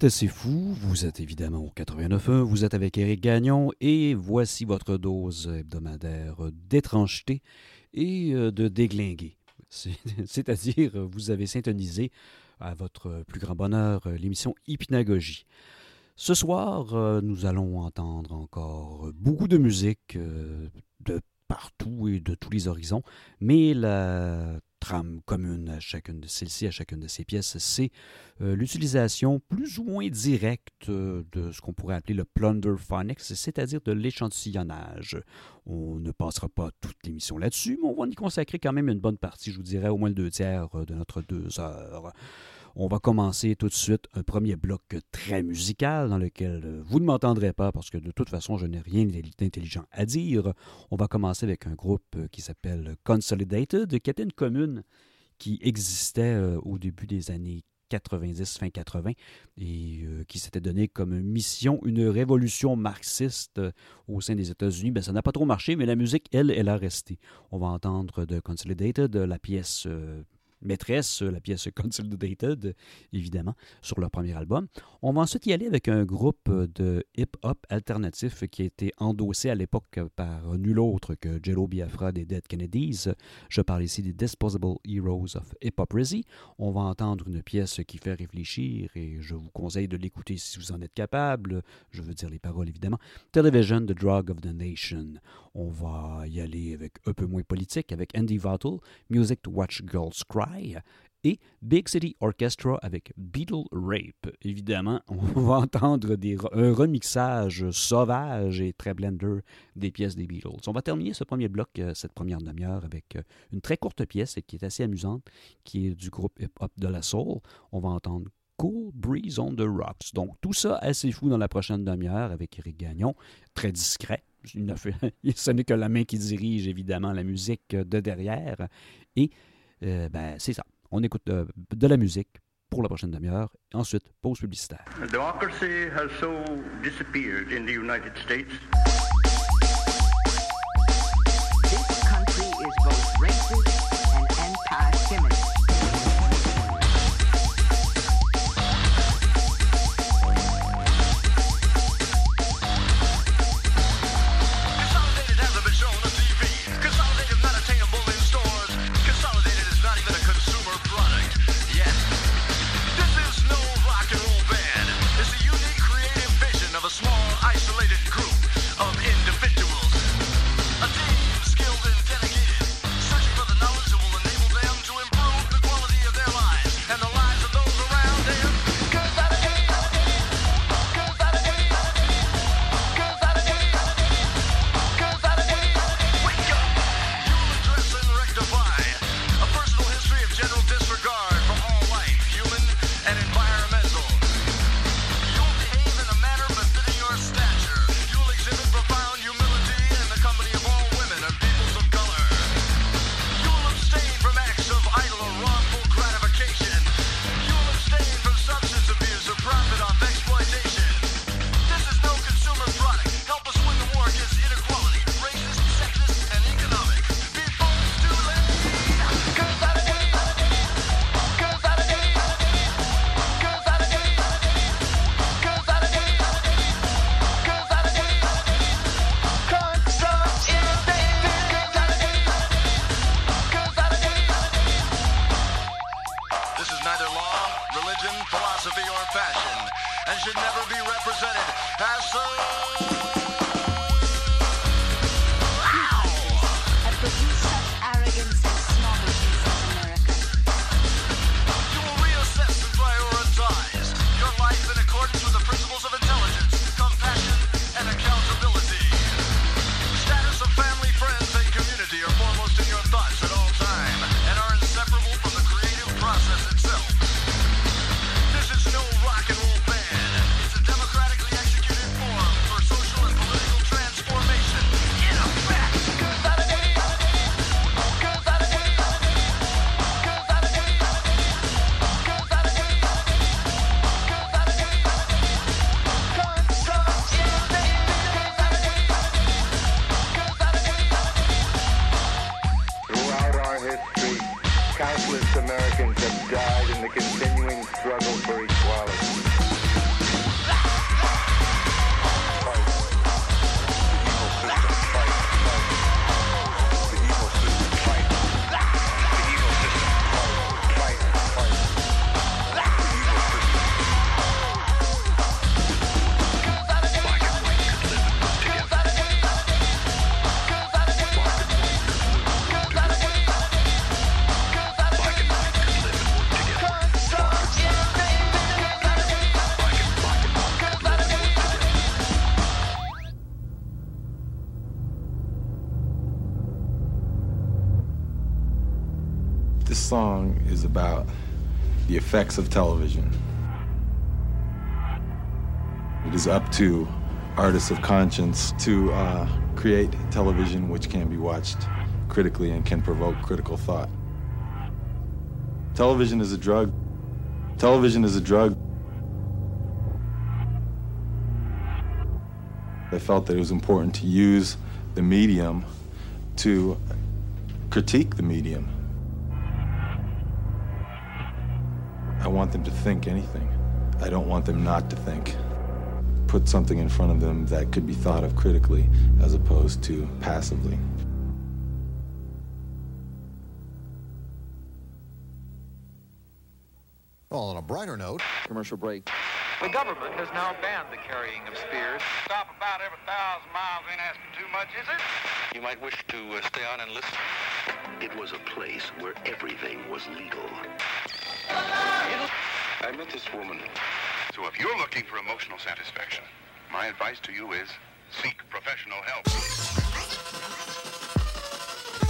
êtes assez fou, vous êtes évidemment au 89.1, vous êtes avec Éric Gagnon et voici votre dose hebdomadaire d'étrangeté et euh, de déglinguer. C'est-à-dire, vous avez syntonisé à votre plus grand bonheur l'émission Hypnagogie. Ce soir, euh, nous allons entendre encore beaucoup de musique euh, de partout et de tous les horizons, mais la trame commune à chacune de celles-ci, à chacune de ces pièces, c'est euh, l'utilisation plus ou moins directe euh, de ce qu'on pourrait appeler le plunder phonics, c'est-à-dire de l'échantillonnage. On ne passera pas toute l'émission là-dessus, mais on va y consacrer quand même une bonne partie, je vous dirais au moins deux tiers euh, de notre deux heures. On va commencer tout de suite un premier bloc très musical dans lequel vous ne m'entendrez pas parce que de toute façon je n'ai rien d'intelligent à dire. On va commencer avec un groupe qui s'appelle Consolidated, qui était une commune qui existait au début des années 90, fin 80, et euh, qui s'était donné comme mission une révolution marxiste euh, au sein des États-Unis. Ben, ça n'a pas trop marché, mais la musique, elle, elle a resté. On va entendre de Consolidated, la pièce euh, maîtresse, la pièce Consolidated, évidemment, sur leur premier album. On va ensuite y aller avec un groupe de hip-hop alternatif qui a été endossé à l'époque par nul autre que Jello Biafra des Dead Kennedys. Je parle ici des Disposable Heroes of Hypocrisy. On va entendre une pièce qui fait réfléchir et je vous conseille de l'écouter si vous en êtes capable. Je veux dire les paroles, évidemment. Television, The Drug of the Nation. On va y aller avec un peu moins politique, avec Andy Vattel, Music to Watch Girls Cry, et Big City Orchestra avec Beatle Rape. Évidemment, on va entendre un remixage sauvage et très blender des pièces des Beatles. On va terminer ce premier bloc, euh, cette première demi-heure, avec euh, une très courte pièce qui est assez amusante, qui est du groupe hip-hop de la soul. On va entendre Cool Breeze on the Rocks. Donc, tout ça assez fou dans la prochaine demi-heure avec Eric Gagnon, très discret. Ce n'est que la main qui dirige, évidemment, la musique de derrière. Et euh, ben, c'est ça. On écoute de, de, la musique pour la prochaine demi-heure. Ensuite, pause publicitaire. Democracy has so disappeared in the United States. This country is both racist effects of television. It is up to artists of conscience to uh, create television which can be watched critically and can provoke critical thought. Television is a drug. Television is a drug. I felt that it was important to use the medium to critique the medium. Want them to think anything. I don't want them not to think. Put something in front of them that could be thought of critically as opposed to passively. Well, on a brighter note, Commercial break. The government has now banned the carrying of spears. Stop about every thousand miles ain't asking too much, is it? You might wish to uh, stay on and listen. It was a place where everything was legal. I met this woman. So if you're looking for emotional satisfaction, my advice to you is seek professional help.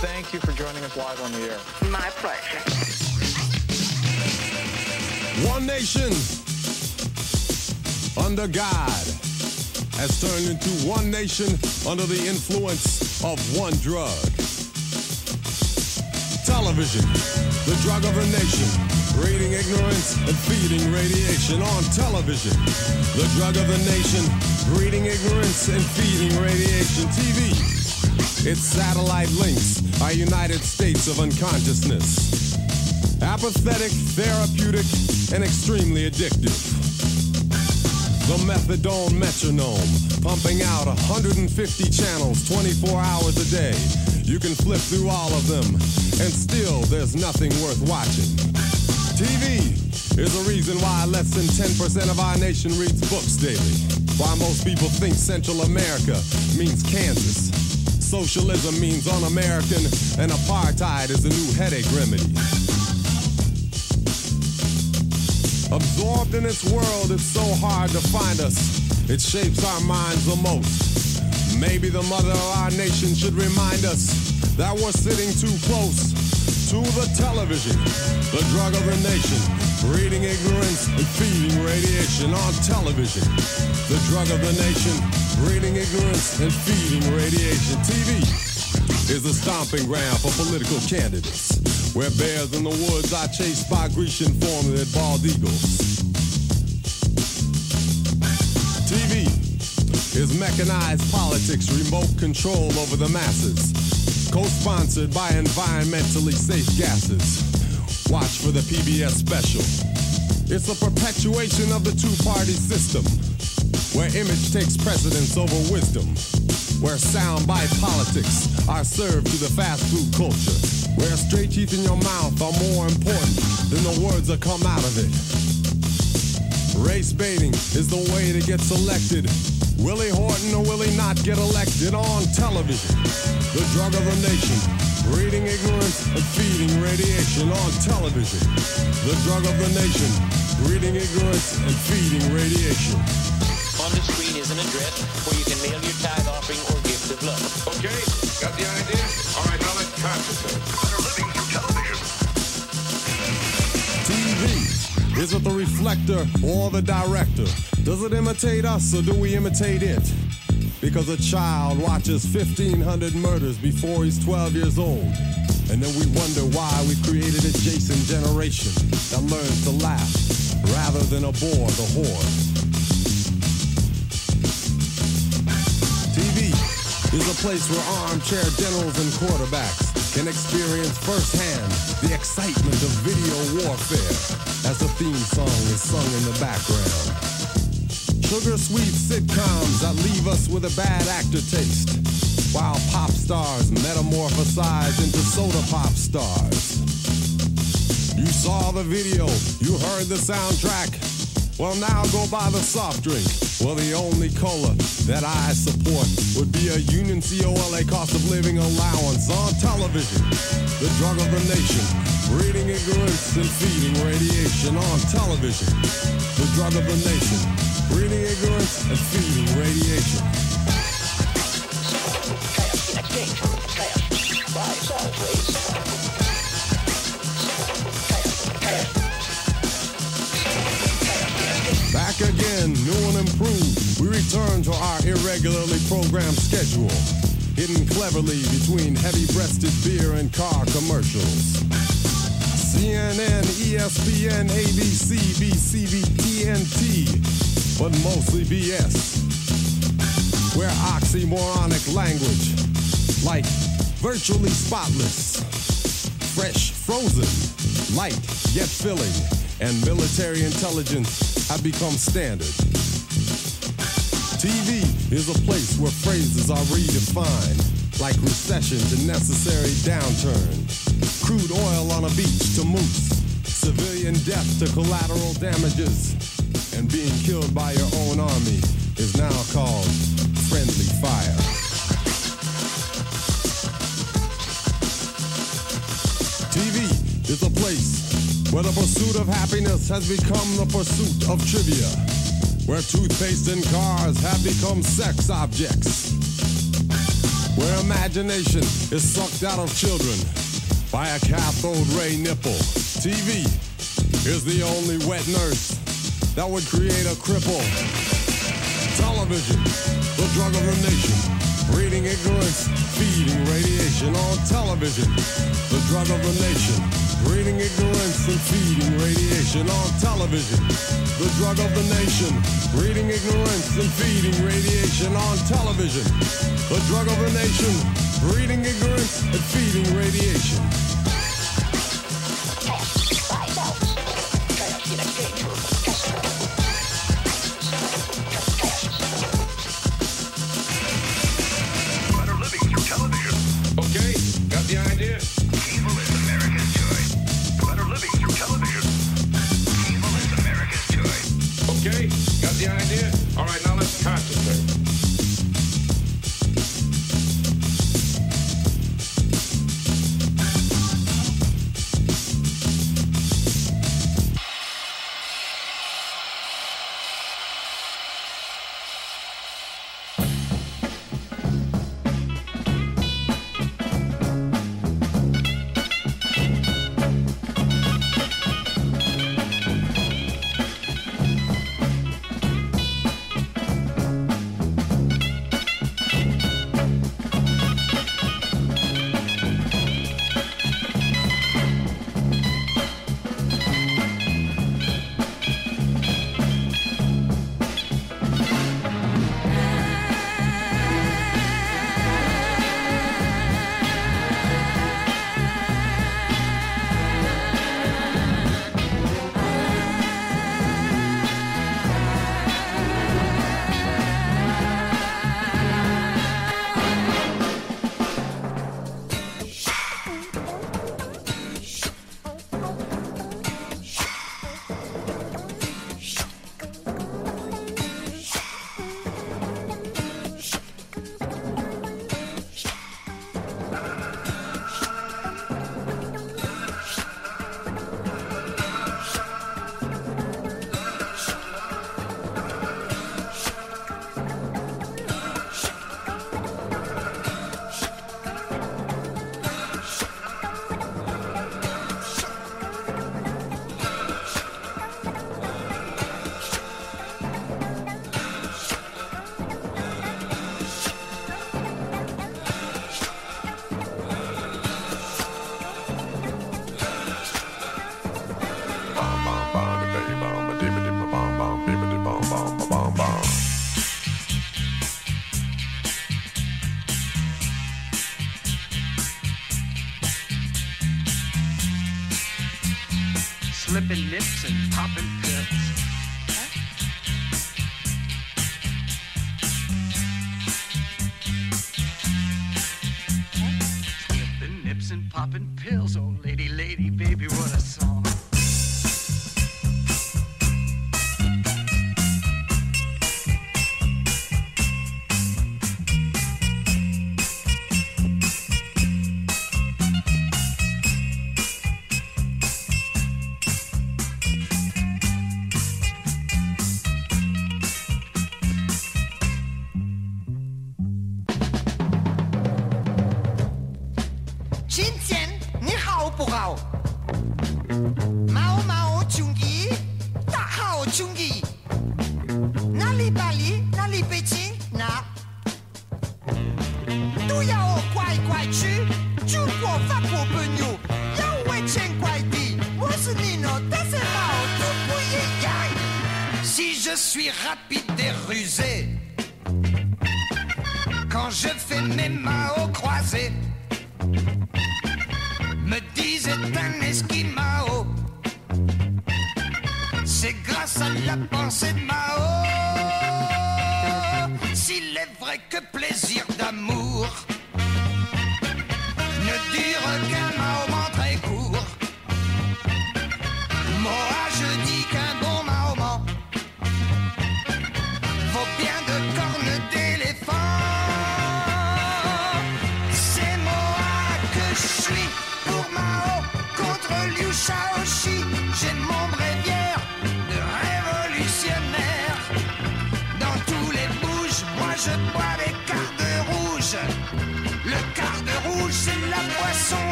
Thank you for joining us live on the air. My pleasure. One nation under God has turned into one nation under the influence of one drug. Television, the drug of the nation, breeding ignorance and feeding radiation on television. The drug of the nation, breeding ignorance and feeding radiation. TV, its satellite links are United States of unconsciousness. Apathetic, therapeutic, and extremely addictive. The methadone metronome, pumping out 150 channels 24 hours a day. You can flip through all of them, and still there's nothing worth watching. TV is a reason why less than 10% of our nation reads books daily. Why most people think Central America means Kansas. Socialism means un-American, and apartheid is a new headache remedy. Absorbed in its world, it's so hard to find us. It shapes our minds the most. Maybe the mother of our nation should remind us that we're sitting too close to the television, the drug of the nation, breeding ignorance and feeding radiation on television. The drug of the nation, breeding ignorance and feeding radiation. TV is a stomping ground for political candidates, where bears in the woods are chased by Grecian formed bald eagles. TV is mechanized politics, remote control over the masses, co-sponsored by environmentally safe gases. Watch for the PBS special. It's a perpetuation of the two-party system, where image takes precedence over wisdom, where soundbite politics are served to the fast food culture, where straight teeth in your mouth are more important than the words that come out of it. Race baiting is the way to get selected. Willie Horton or will he not get elected on television? The drug of the nation, breeding ignorance and feeding radiation on television. The drug of the nation, breeding ignorance and feeding radiation. On the screen is an address where you can mail your tithe offering or gift of love. Okay, got the idea? Is it the reflector or the director? Does it imitate us or do we imitate it? Because a child watches 1,500 murders before he's 12 years old. And then we wonder why we created a Jason generation that learns to laugh rather than abhor the horde. TV is a place where armchair generals and quarterbacks can experience firsthand the excitement of video warfare as the theme song is sung in the background. Sugar sweet sitcoms that leave us with a bad actor taste, while pop stars metamorphosize into soda pop stars. You saw the video, you heard the soundtrack. Well, now go buy the soft drink. Well, the only cola that I support would be a Union COLA cost of living allowance on television. The drug of the nation, breeding ignorance and feeding radiation on television. The drug of the nation, breeding ignorance and feeding radiation. Cash in exchange for cash. Buy, improved, we return to our irregularly programmed schedule, hidden cleverly between heavy-breasted beer and car commercials. CNN, ESPN, ABC, BCB, TNT, but mostly BS. Where oxymoronic language, like virtually spotless, fresh, frozen, light yet filling, and military intelligence have become standard. TV is a place where phrases are redefined, like recession to necessary downturn, crude oil on a beach to moose, civilian death to collateral damages, and being killed by your own army is now called friendly fire. TV is a place where the pursuit of happiness has become the pursuit of trivia, where toothpaste and cars have become sex objects, where imagination is sucked out of children by a cathode ray nipple. TV is the only wet nurse that would create a cripple. Television, the drug of the nation. Breeding ignorance, feeding radiation on television. The drug of the nation. Breeding ignorance and feeding radiation on television. The drug of the nation. Breeding ignorance and feeding radiation on television. The drug of the nation. Breeding ignorance and feeding radiation.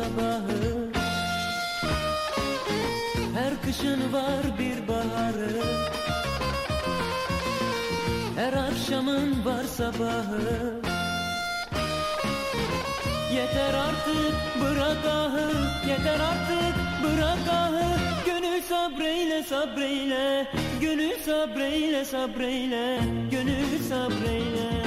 sabahı. Her kışın var bir baharı. Her akşamın var sabahı. Yeter artık bırak ahı Yeter artık bırak ahı. Gönül sabreyle sabreyle Gönül sabreyle sabreyle Gönül sabreyle.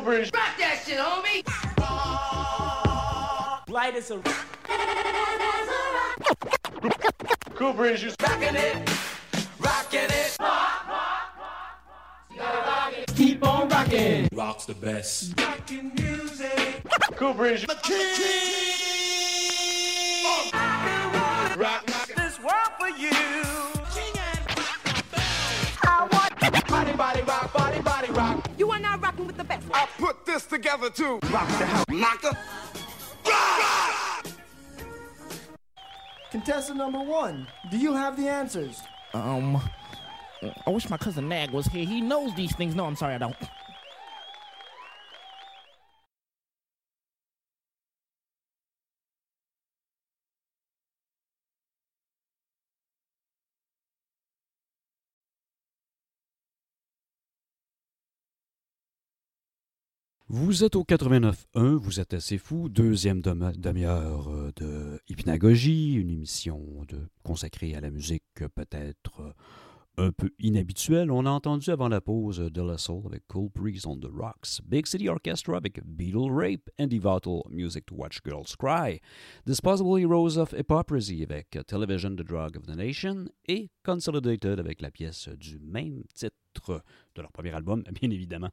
Groovers. Number one, do you have the answers? Um, I wish my cousin Nag was here. He knows these things. No, I'm sorry, I don't. Vous êtes au 89.1, vous êtes assez fou, deuxième demi- demi-heure euh, de Hypnagogie, une émission consacrée à la musique peut-être euh, un peu inhabituelle. On a entendu avant la pause De La Soul avec Cool Breeze on the Rocks, Big City Orchestra avec Beetle Rape and Devotal Music to Watch Girls Cry, Disposable Heroes of Hypocrisy avec Television The Drug of the Nation et Consolidated avec la pièce du même titre de leur premier album, bien évidemment.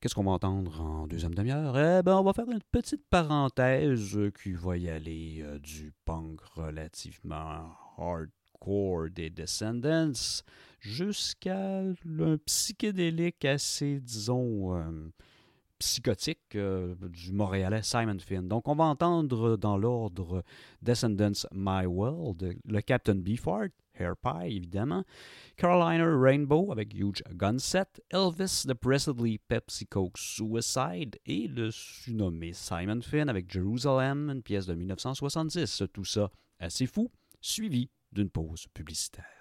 Qu'est-ce qu'on va entendre en deuxième demi-heure? Eh ben, on va faire une petite parenthèse qui va y aller euh, du punk relativement hardcore des Descendants jusqu'à un psychédélique assez, disons, euh, psychotique euh, du Montréalais Simon Finn. Donc, on va entendre dans l'ordre Descendants My World, le Captain Beefheart, Hair Pie, évidemment, Carolina Rainbow avec Huge Gunset, Elvis the Presley Pepsi Coke Suicide et le surnommé Simon Finn avec Jerusalem, une pièce de 1970. Tout ça assez fou, suivi d'une pause publicitaire.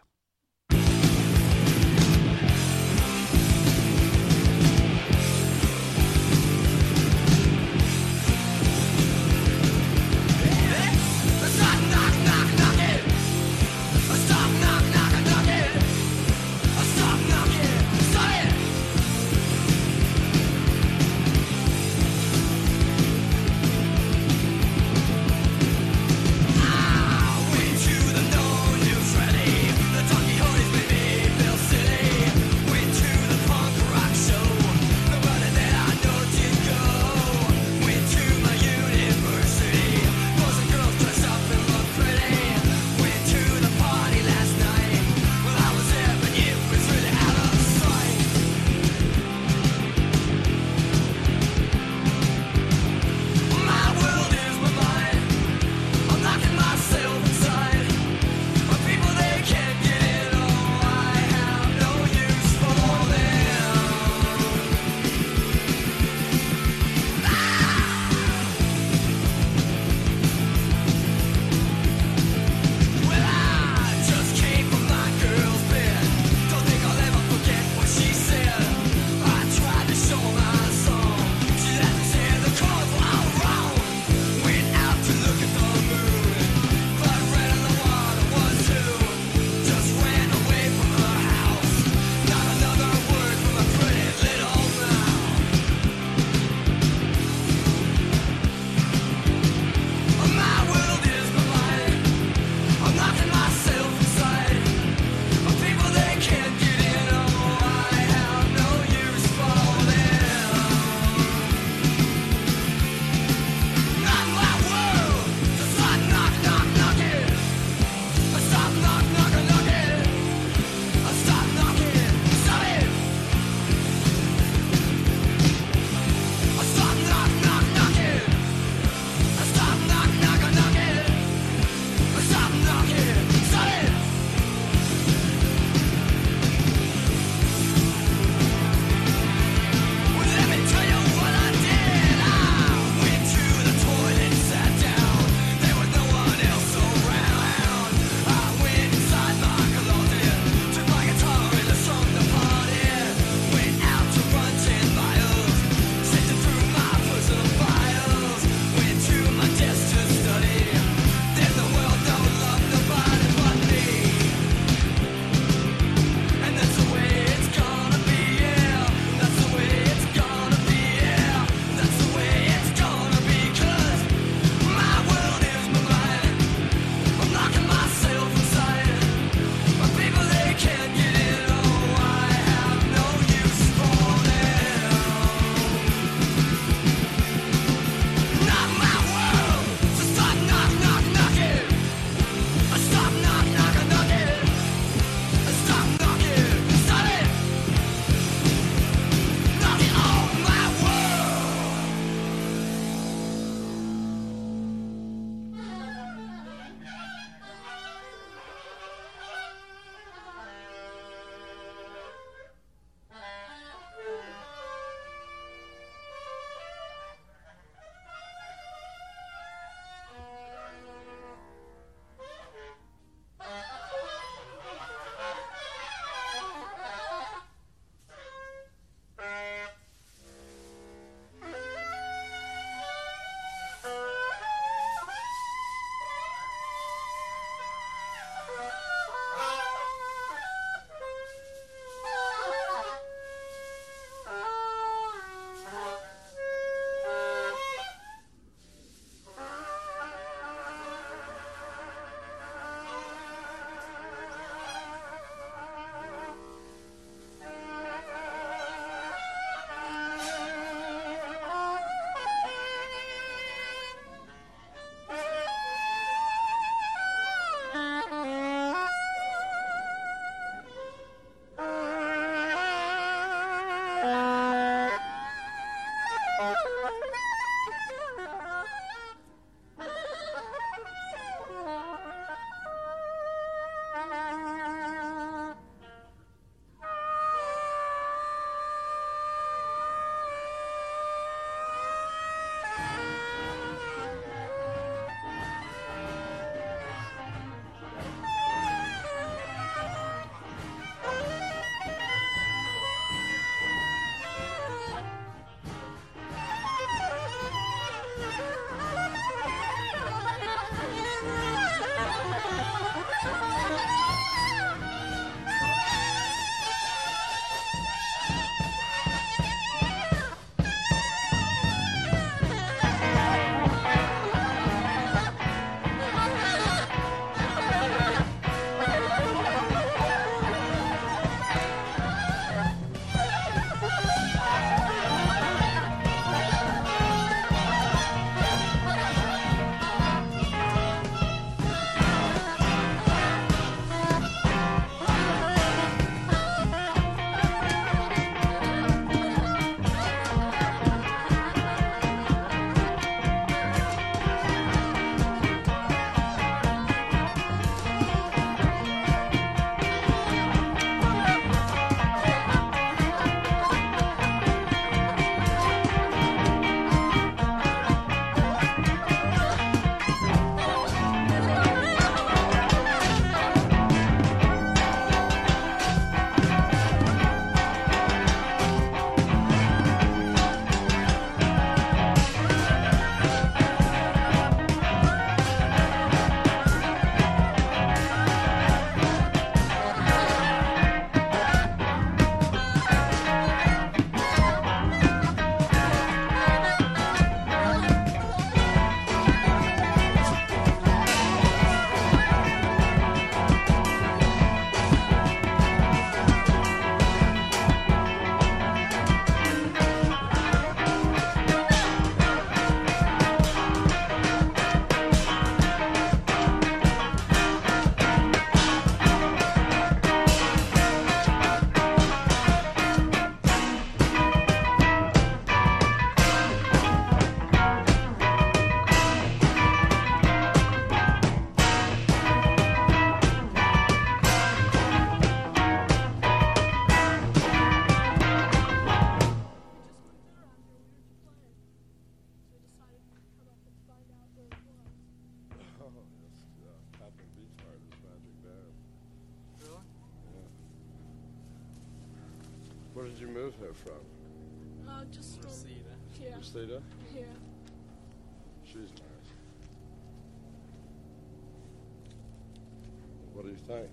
What do you think?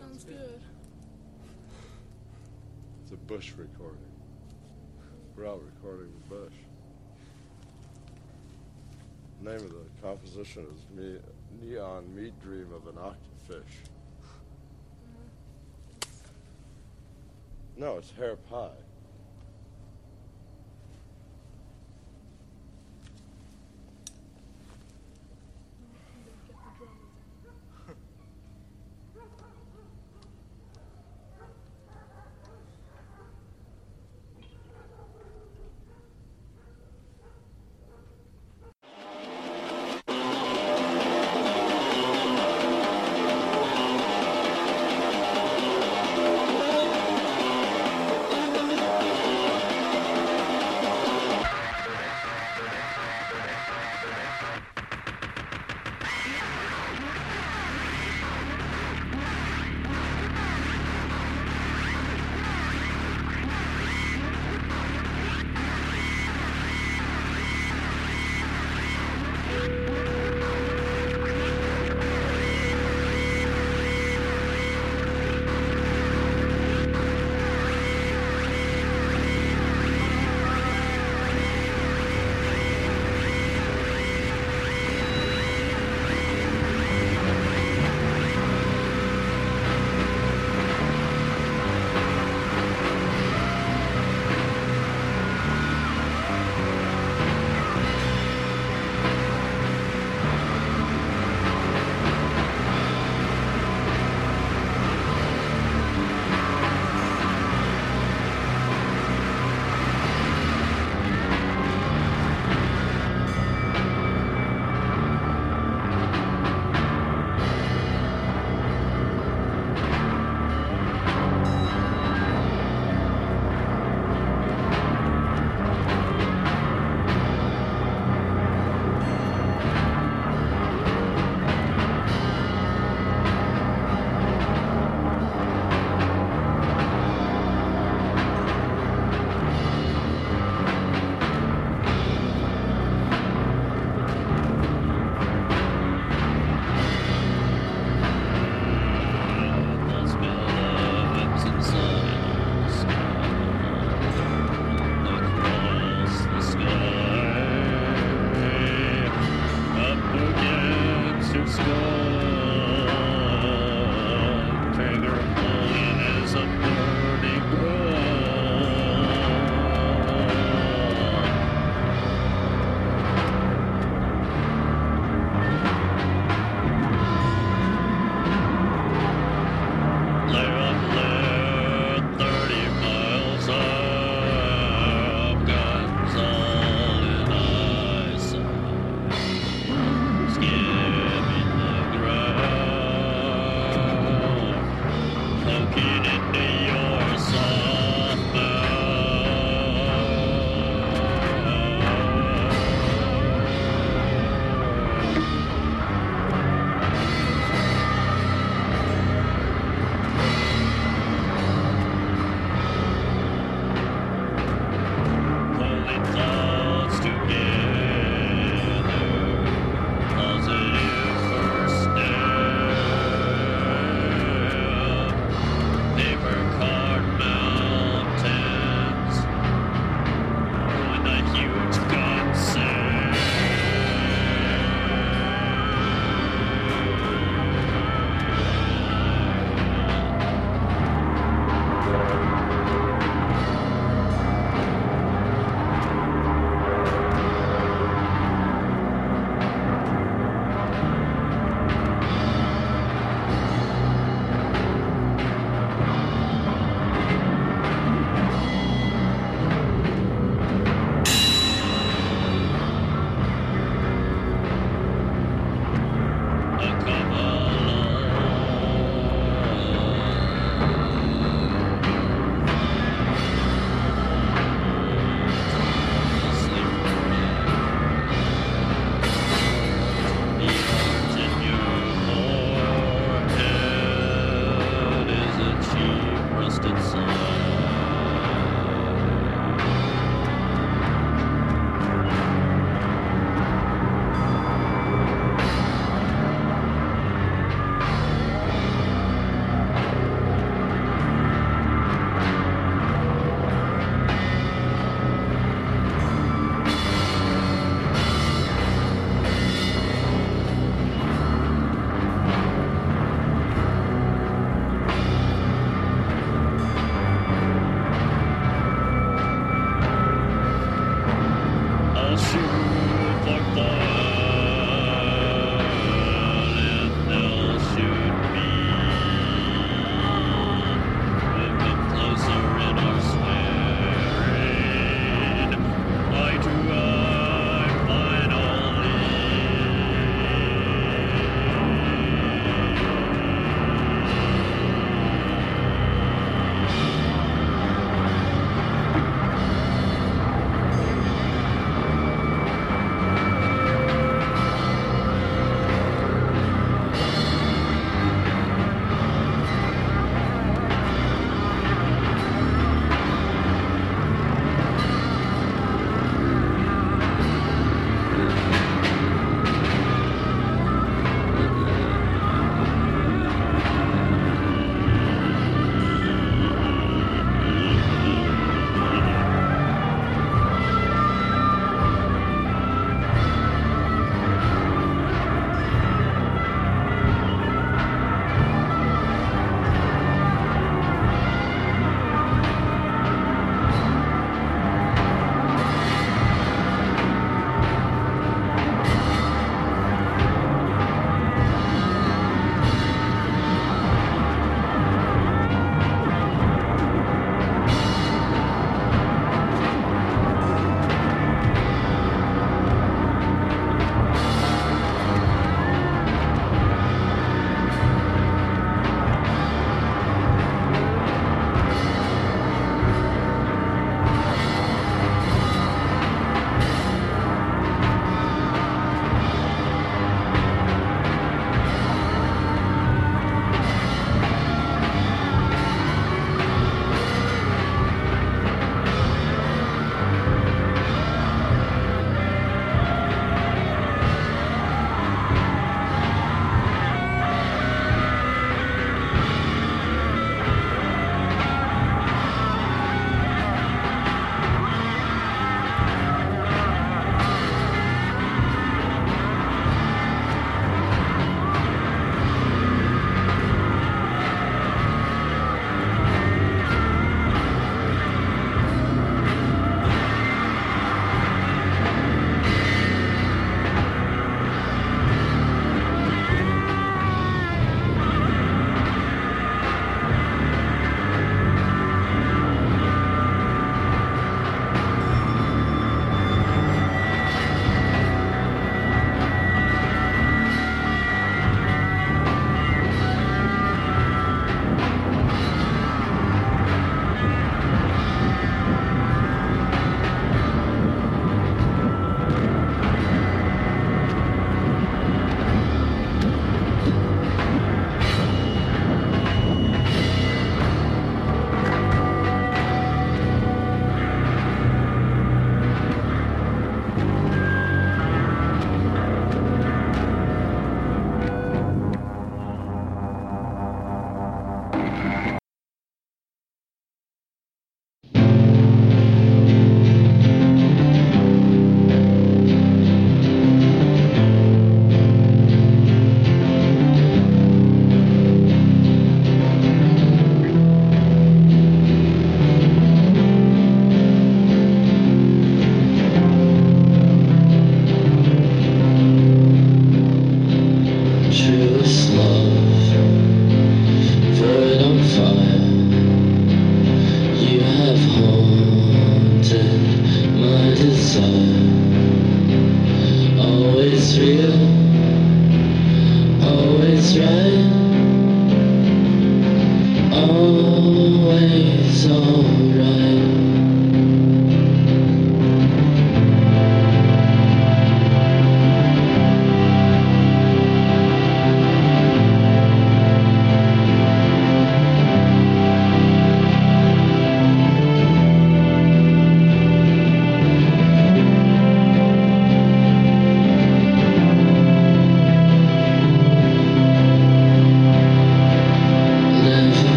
Sounds good. It's a Bush recording. We're out recording with Bush. The name of the composition is Me- Neon Meat Dream of an Octofish. Mm-hmm. No, it's hair pie.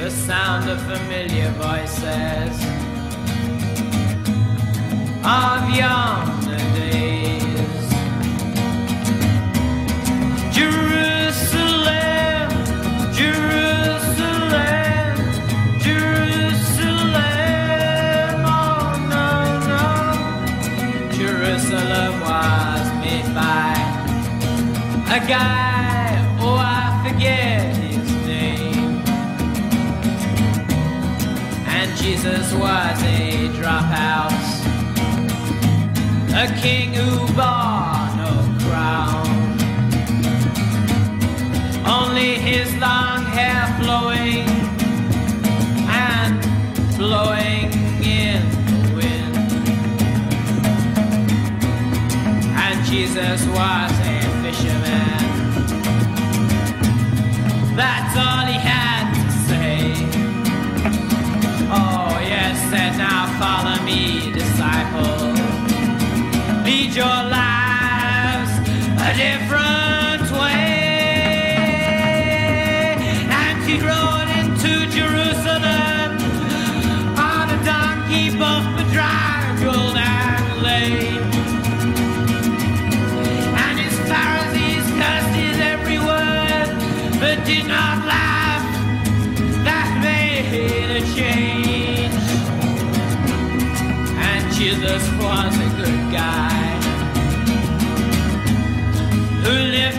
The sound of familiar voices of yonder days. Jerusalem, Jerusalem, Jerusalem. Oh no, no. Jerusalem was made by a guy, Jesus was a dropout, a king who bore no crown. Only his long hair flowing and blowing in the wind. And Jesus was your lives a different way. And he rode into Jerusalem on a donkey, both bedraggled and lame. And his Pharisees cursed his every word, but did not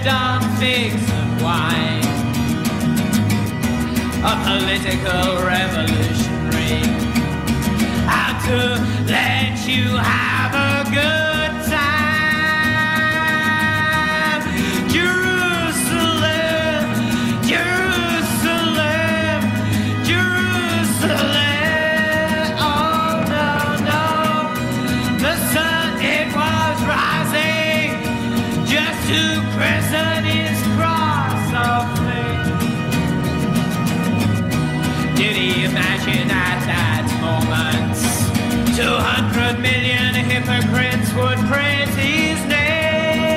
lived on figs and wine. A political revolutionary. How to let you have a good hypocrites would praise his name.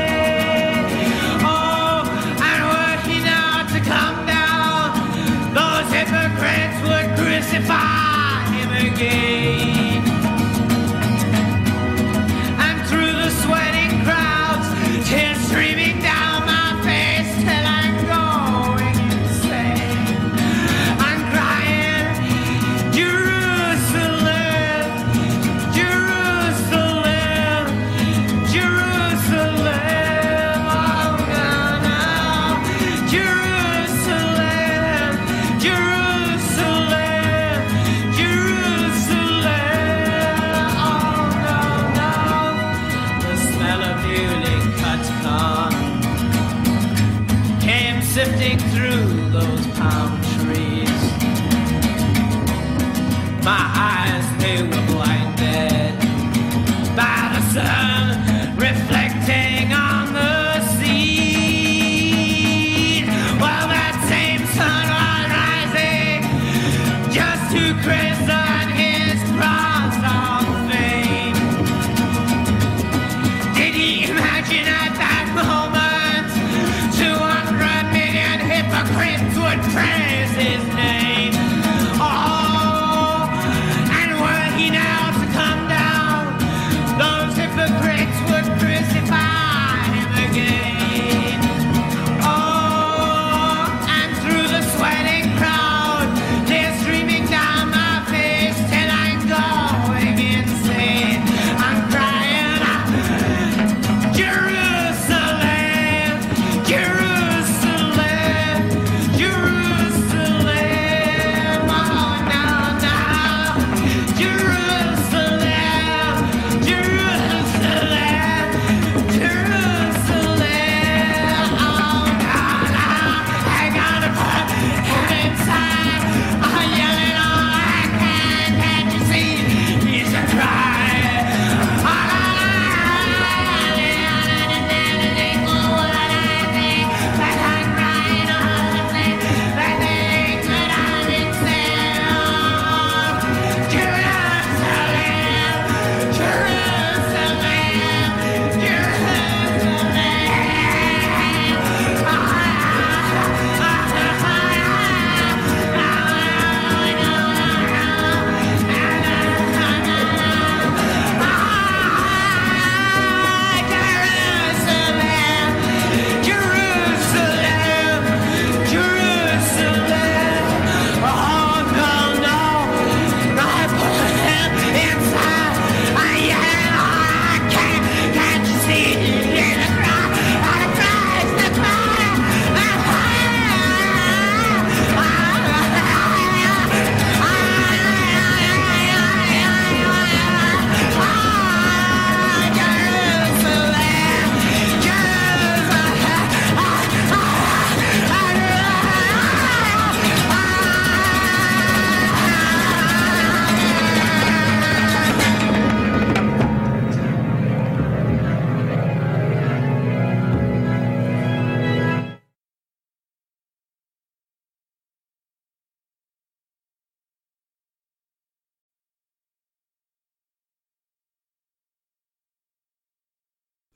Oh, and were he now to come down, those hypocrites would crucify him again.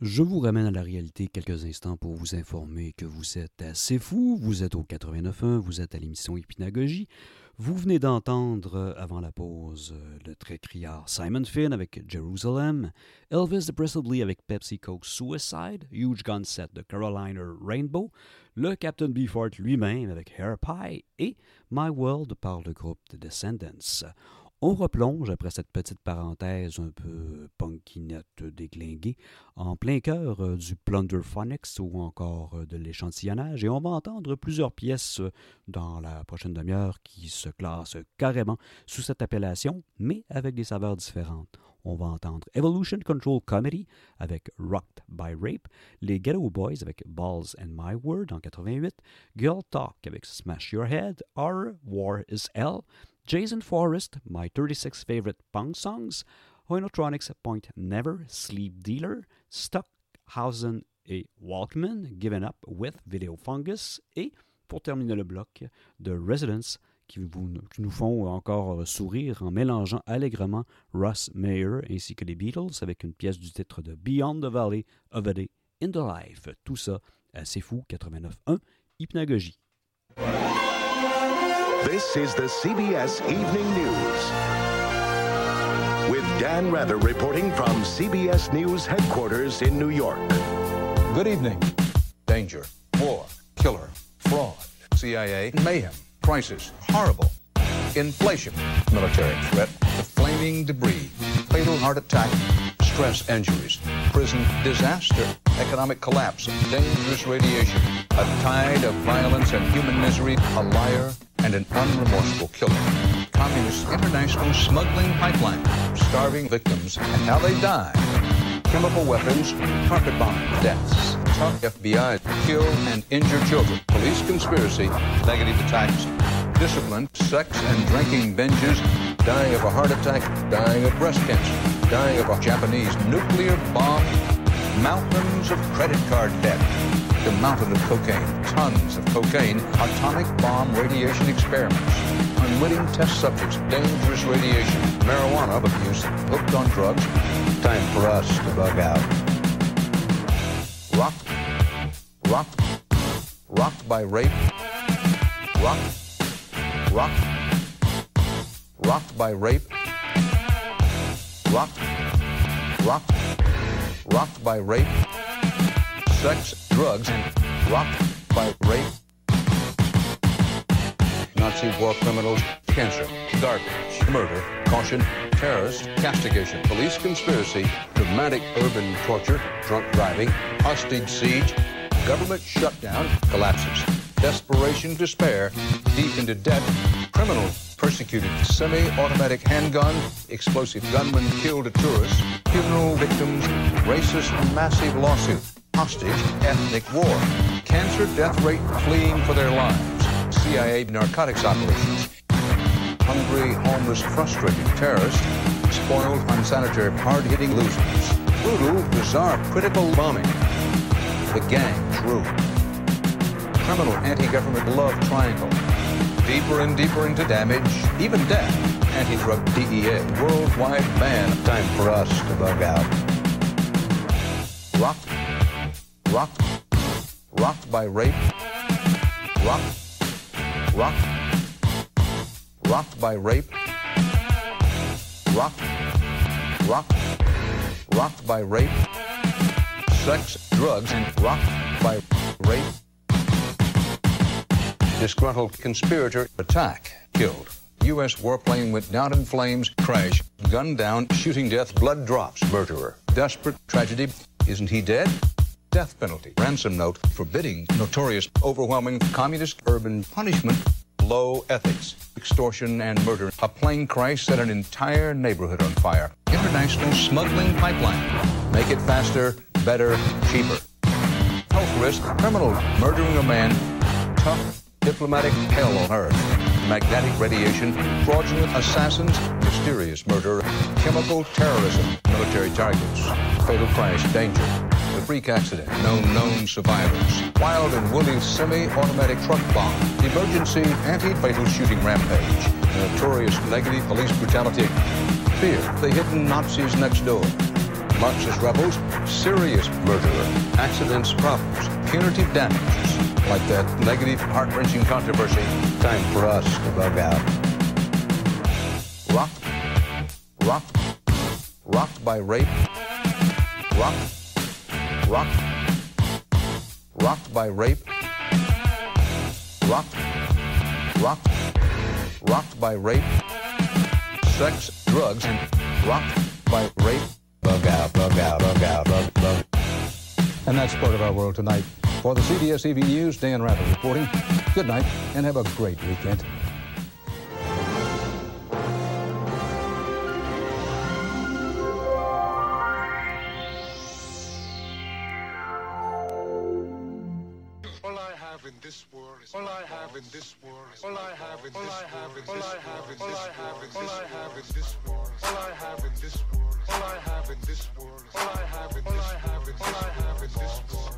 Je vous ramène à la réalité quelques instants pour vous informer que vous êtes assez fou, vous êtes au 89.1, vous êtes à l'émission Hypnagogie. Vous venez d'entendre, avant la pause, le très criard Simon Finn avec Jerusalem, Elvis Presley avec Pepsi Coke Suicide, Huge Gun Set de Carolina Rainbow, le Captain Beefheart lui-même avec Hair Pie et My World par le groupe The Descendants. On replonge après cette petite parenthèse un peu punkinette déglinguée en plein cœur euh, du Plunderphonics ou encore euh, de l'échantillonnage et on va entendre plusieurs pièces euh, dans la prochaine demi-heure qui se classent carrément sous cette appellation mais avec des saveurs différentes. On va entendre Evolution Control Comedy avec Rocked by Rape, les Ghetto Boys avec Balls and My Word en 88, Girl Talk avec Smash Your Head, Our War is Hell, Jason Forrest, My 36 Favorite Punk Songs, Hoinotronics Point Never, Sleep Dealer, Stockhausen et Walkman, Given Up with Video Fungus, et pour terminer le bloc, The Residents, qui, nous font encore euh, sourire en mélangeant allègrement Russ Meyer ainsi que les Beatles avec une pièce du titre de Beyond the Valley of a Day in the Life. Tout ça assez fou 89.1 Hypnagogie. This is the CBS Evening News. With Dan Rather reporting from CBS News headquarters in New York. Good evening. Danger, war, killer, fraud, CIA, mayhem, crisis, horrible, inflation, military threat, the flaming debris, fatal heart attack, stress injuries, prison disaster, economic collapse, dangerous radiation, a tide of violence and human misery, a liar, and an unremorseful killer. Communist international smuggling pipeline, starving victims, and how they die. Chemical weapons, carpet bomb deaths, tough FBI, kill and injure children, police conspiracy, negative attacks, discipline, sex and drinking binges, dying of a heart attack, dying of breast cancer, dying of a Japanese nuclear bomb, mountains of credit card debt, the mountain of cocaine, tons of cocaine, atomic bomb radiation experiments, unwitting test subjects, dangerous radiation, marijuana abuse, hooked on drugs. Time for us to bug out. Rock, rock, rocked by rape, rock, rock, rocked by rape, rock, rock, rocked by rape, sex, drugs, rocked by rape. Nazi war criminals, cancer, garbage, murder, caution, terrorist, castigation, police conspiracy, dramatic urban torture, drunk driving, hostage siege, government shutdown, collapses, desperation, despair, deep into debt, criminal, persecuted, semi-automatic handgun, explosive gunman killed a tourist, funeral victims, racist massive lawsuit, hostage, ethnic war, cancer death rate fleeing for their lives, CIA narcotics operations, hungry, homeless, frustrated terrorists, spoiled, unsanitary, hard-hitting losers, brutal, bizarre, critical bombing, the gang's ruin, criminal anti-government love triangle, deeper and deeper into damage, even death, anti-drug DEA, worldwide ban. Time for us to bug out. Rock, rock, rocked by rape, rock, rock, rocked by rape, rock, rock, rocked by rape, sex, drugs, and rocked by rape. Disgruntled conspirator attack killed. U.S. warplane went down in flames, crash, gunned down, shooting death, blood drops, murderer. Desperate tragedy. Isn't he dead? Death penalty. Ransom note forbidding notorious, overwhelming communist urban punishment. Low ethics, extortion, and murder. A plane crash set an entire neighborhood on fire. International smuggling pipeline. Make it faster, better, cheaper. Health risk, criminal, murdering a man. Tough, diplomatic hell on earth. Magnetic radiation, fraudulent assassins, mysterious murder, chemical terrorism, military targets, fatal crash, danger, the freak accident, no known survivors, wild and woolly semi-automatic truck bomb, emergency anti-fatal shooting rampage, notorious negative police brutality, fear, the hidden Nazis next door, Marxist rebels, serious murderer, accidents, problems, punitive damages, like that negative, heart-wrenching controversy. Time for us to bug out. Rock, rock, rocked by rape, rock, rock, rocked by rape, rock, rock, rocked by rape, sex, drugs, and rocked by rape. Bug out, bug out, bug out, bug, bug. And that's part of our world tonight. For the CBS EV News, Dan Rather reporting. Good night and have a great weekend. All I have in this world is all I have in this world all I have in this world all I have in this world all I have in this world all I have in this world all I have in this world all I have in this world all I have in this world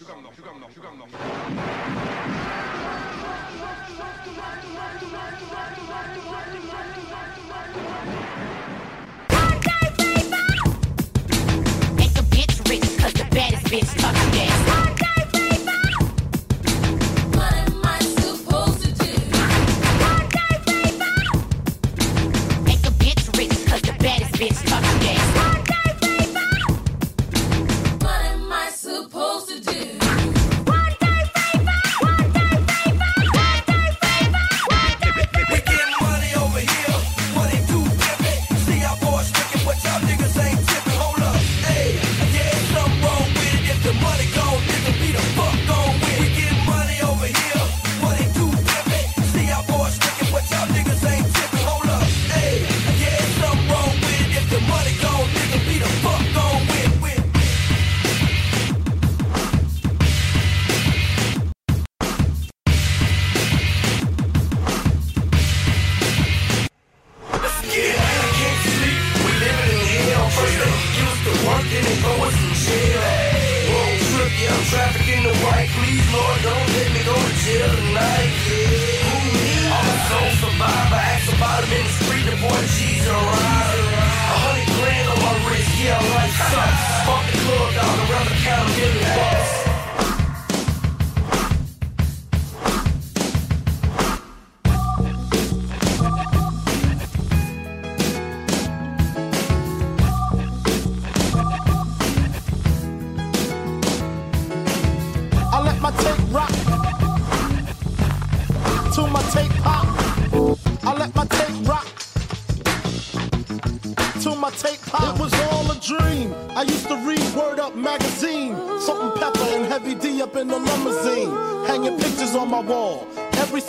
の主眼の主眼の主眼の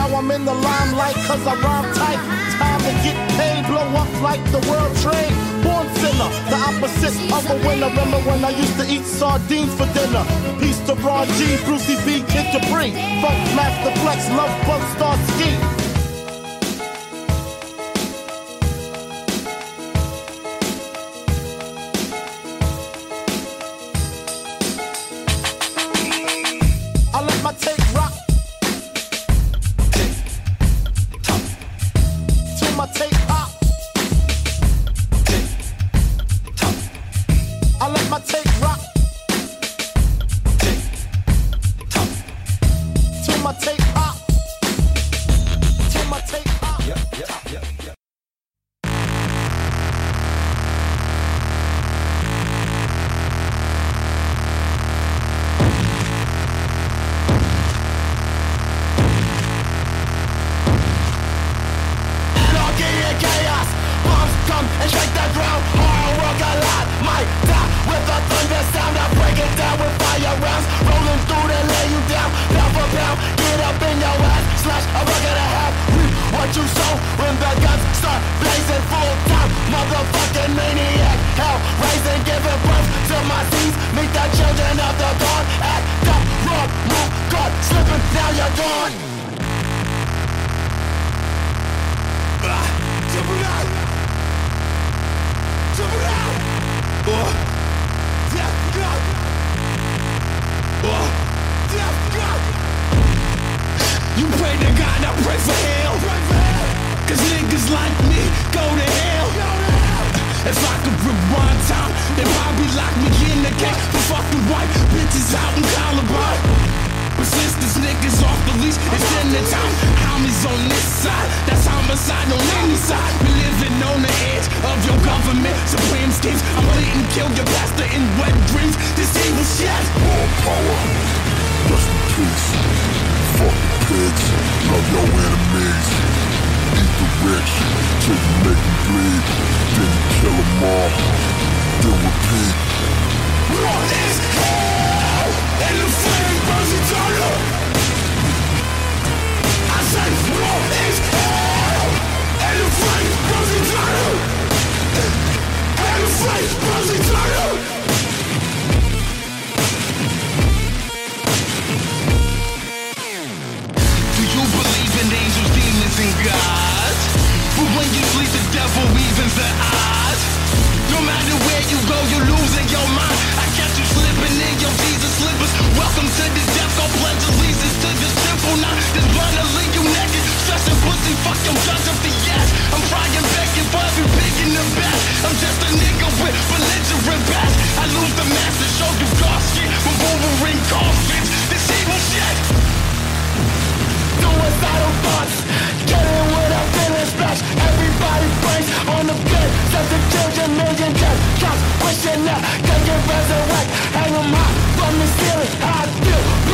Now I'm in the limelight cause I rhyme tight. Time to get paid, blow up like the world trade. Born sinner, the opposite of a winner. Remember when I used to eat sardines for dinner? Peace to Ron G, Brucey B, Kid Capri. Funk, Master Flex, Love Bug, Star Ski.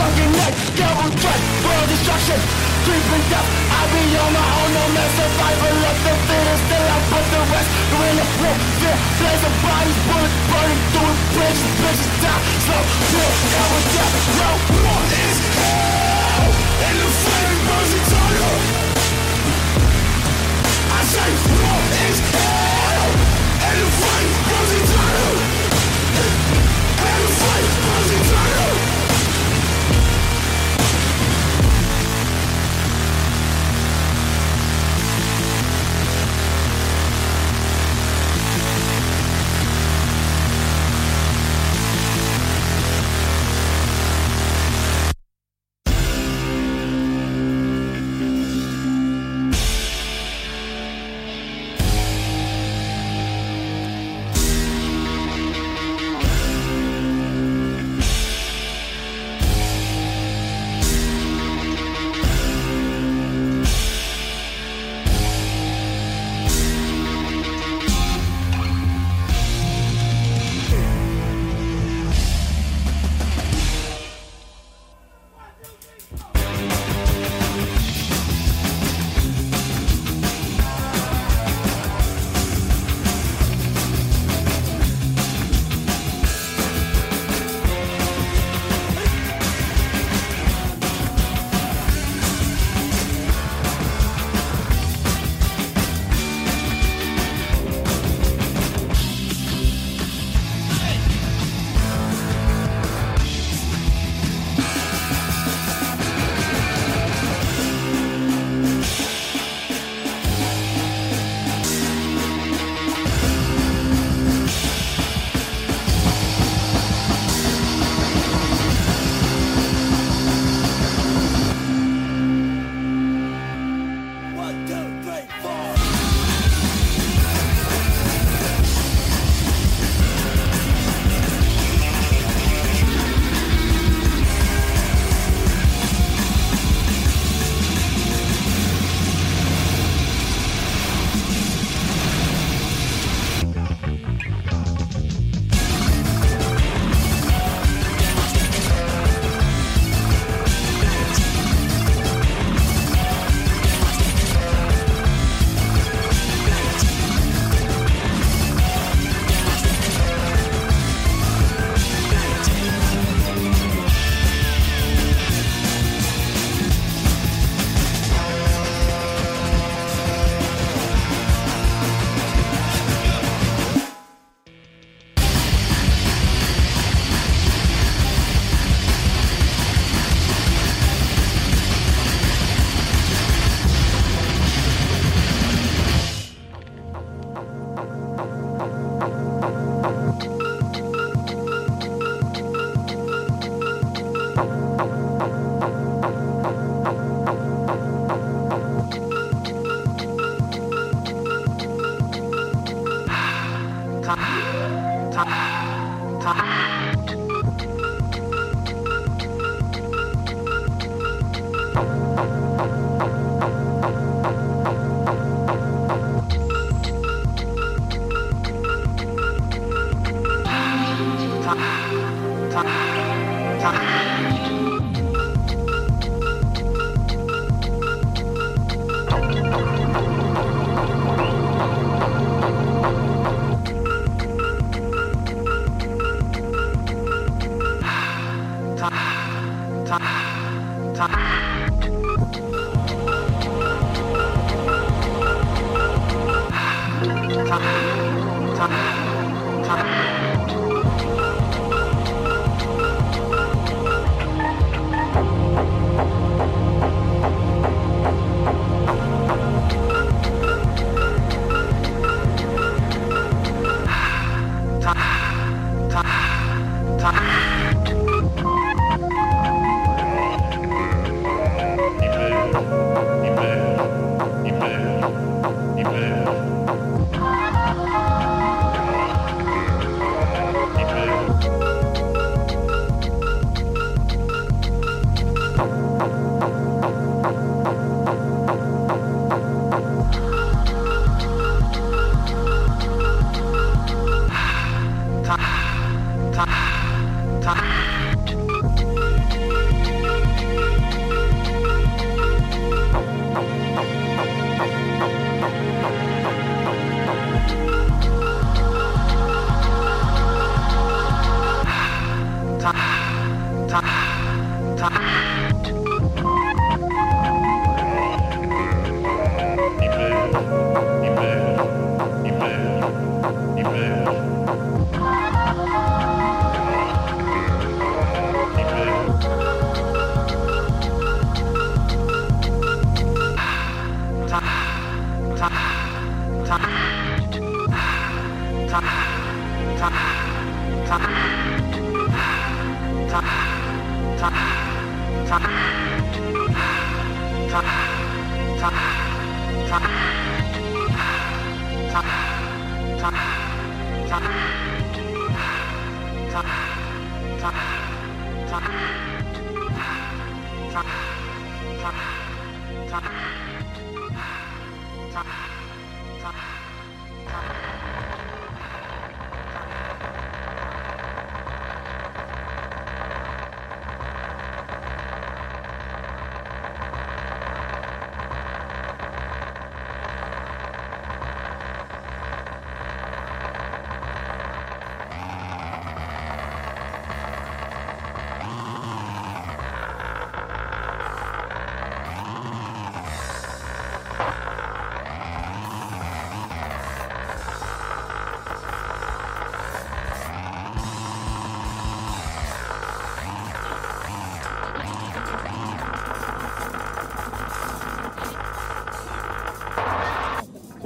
fucking Double threat, world destruction. Creeping death, I be on my own No man survival left. the fittest Till I put the rest you in a flow Fear, blaze of bodies Bullets burning through the bridges. Bitches die slow, chill, double death. No war is hell? And the flame burns eternal. I say war is hell? And the flame burns eternal.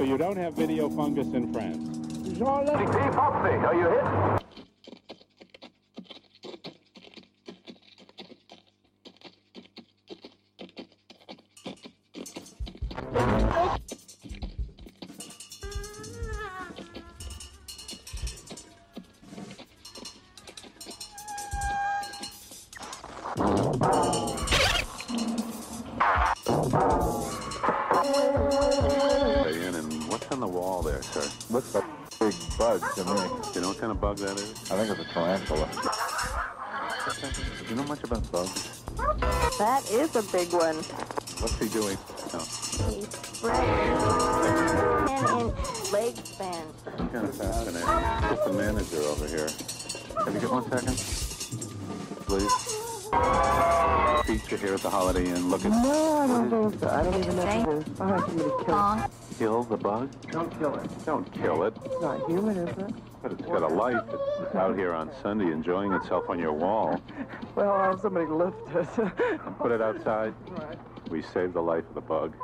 So you don't have video fungus in France? Jean-Luc are you hit? A big one. What's he doing? No. He's spraying. Ten inch leg span. Kind of fascinating. Just the manager over here. Can you get one second? Please. Feature here at the Holiday Inn. Look at No, I don't think so. I don't even know what it is. I'll have to kill it. kill the bug. Don't kill it. Don't kill it. It's not human, is it? But it's got a life. Out here on Sunday enjoying itself on your wall. Well, I'll have somebody lift it. Put it outside. Right. We saved the life of the bug.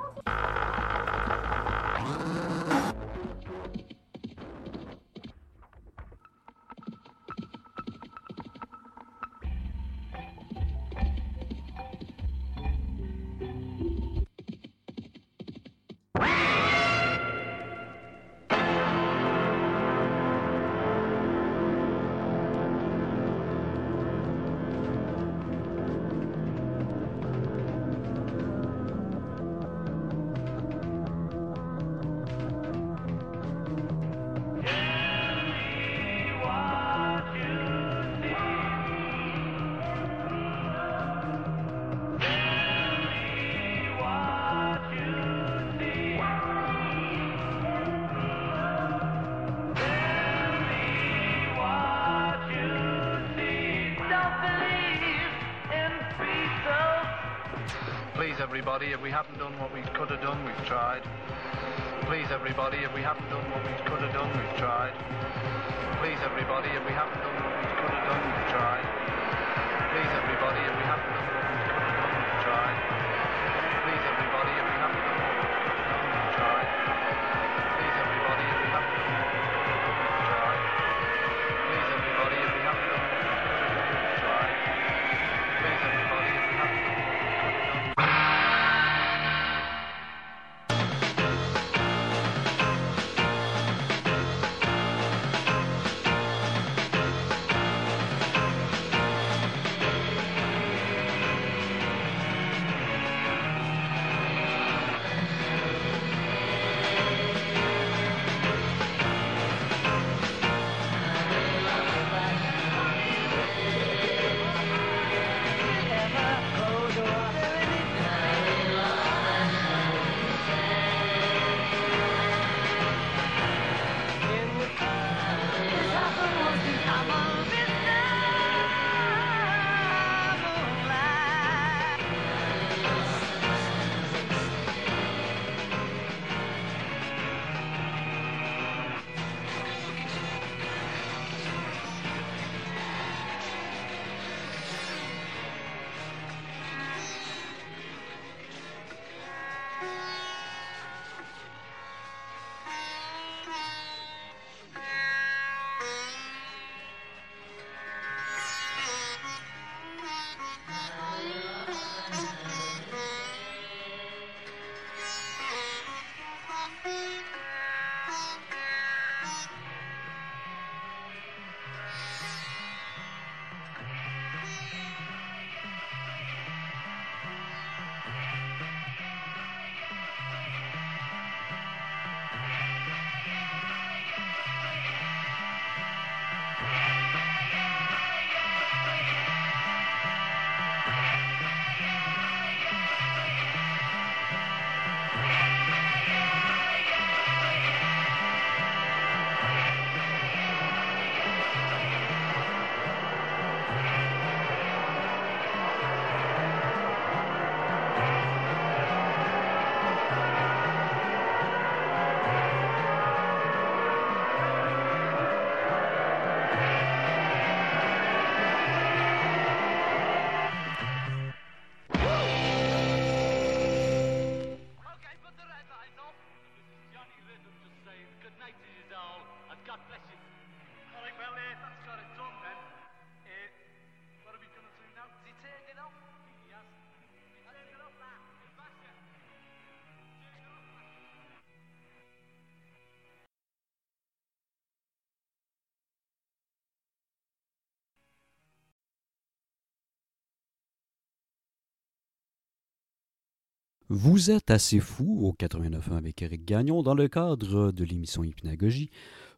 Vous êtes assez fou au 89.1 avec Eric Gagnon dans le cadre de l'émission Hypnagogie.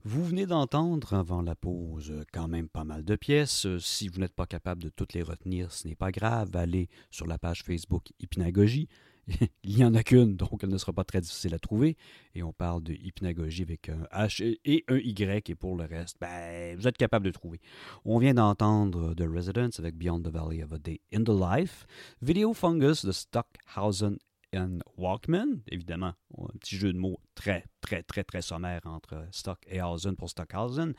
Vous venez d'entendre avant la pause quand même pas mal de pièces. Si vous n'êtes pas capable de toutes les retenir, ce n'est pas grave. Allez sur la page Facebook Hypnagogie. Il n'y en a qu'une, donc elle ne sera pas très difficile à trouver. Et on parle de hypnagogie avec un H et un Y, et pour le reste, ben, vous êtes capable de trouver. On vient d'entendre The Residence avec Beyond the Valley of a Day in the Life, Video Fungus de Stockhausen and Walkman, évidemment, un petit jeu de mots très, très, très, très sommaire entre Stock et Hausen pour Stockhausen.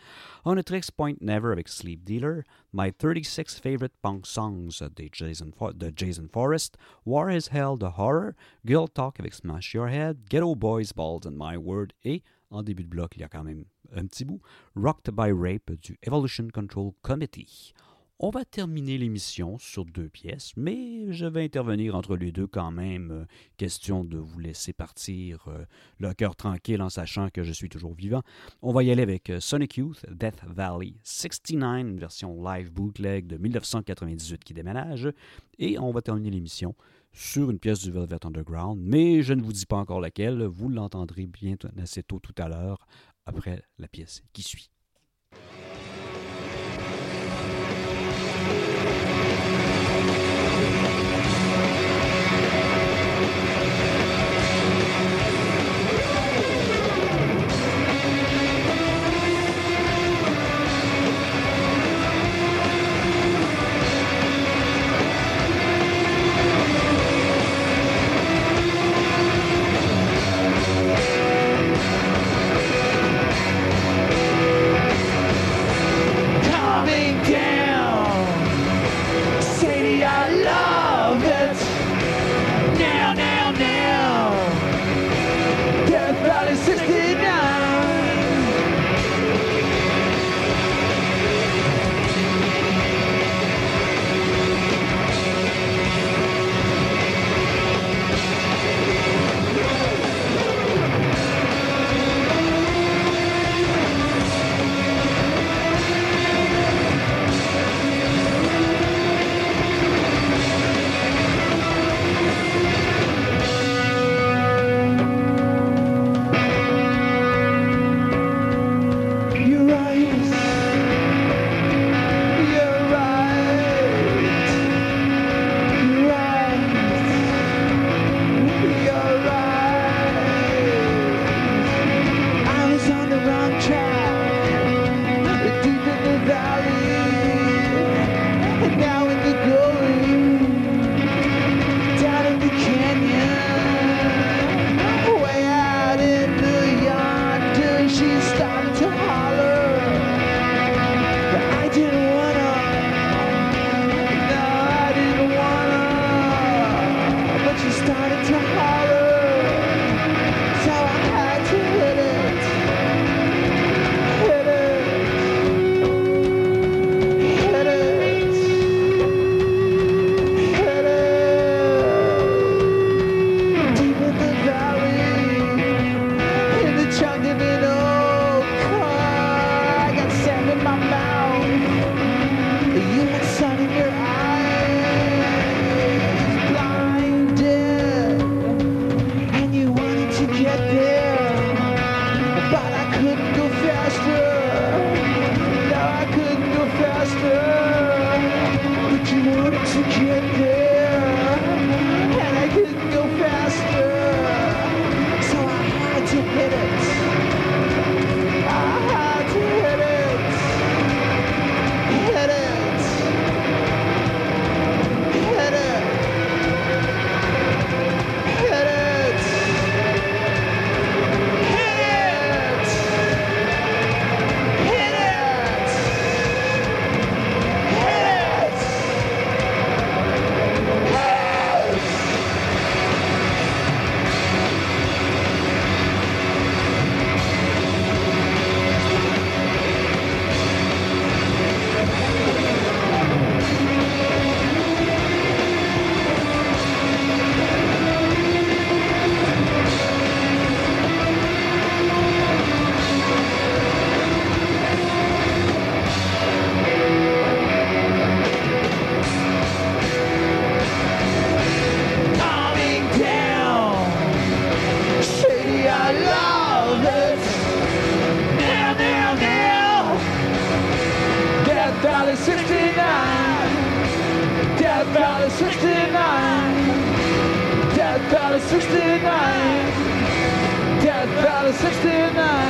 On a Tricks Point Never avec Sleep Dealer, My 36 Favorite Punk Songs de Jason, de Jason Forrest, War is Hell the Horror, Girl Talk avec Smash Your Head, Ghetto Boys, Balls and My Word, et en début de bloc, il y a quand même un petit bout, Rocked by Rape du Evolution Control Committee. On va terminer l'émission sur deux pièces, mais je vais intervenir entre les deux quand même. Euh, question de vous laisser partir euh, le cœur tranquille en sachant que je suis toujours vivant. On va y aller avec euh, Sonic Youth, Death Valley 69, une version live bootleg de 1998 qui déménage. Et on va terminer l'émission sur une pièce du Velvet Underground, mais je ne vous dis pas encore laquelle. Vous l'entendrez bien assez tôt tout à l'heure après la pièce qui suit. Valley 69. Death Valley 69. Death Valley 69.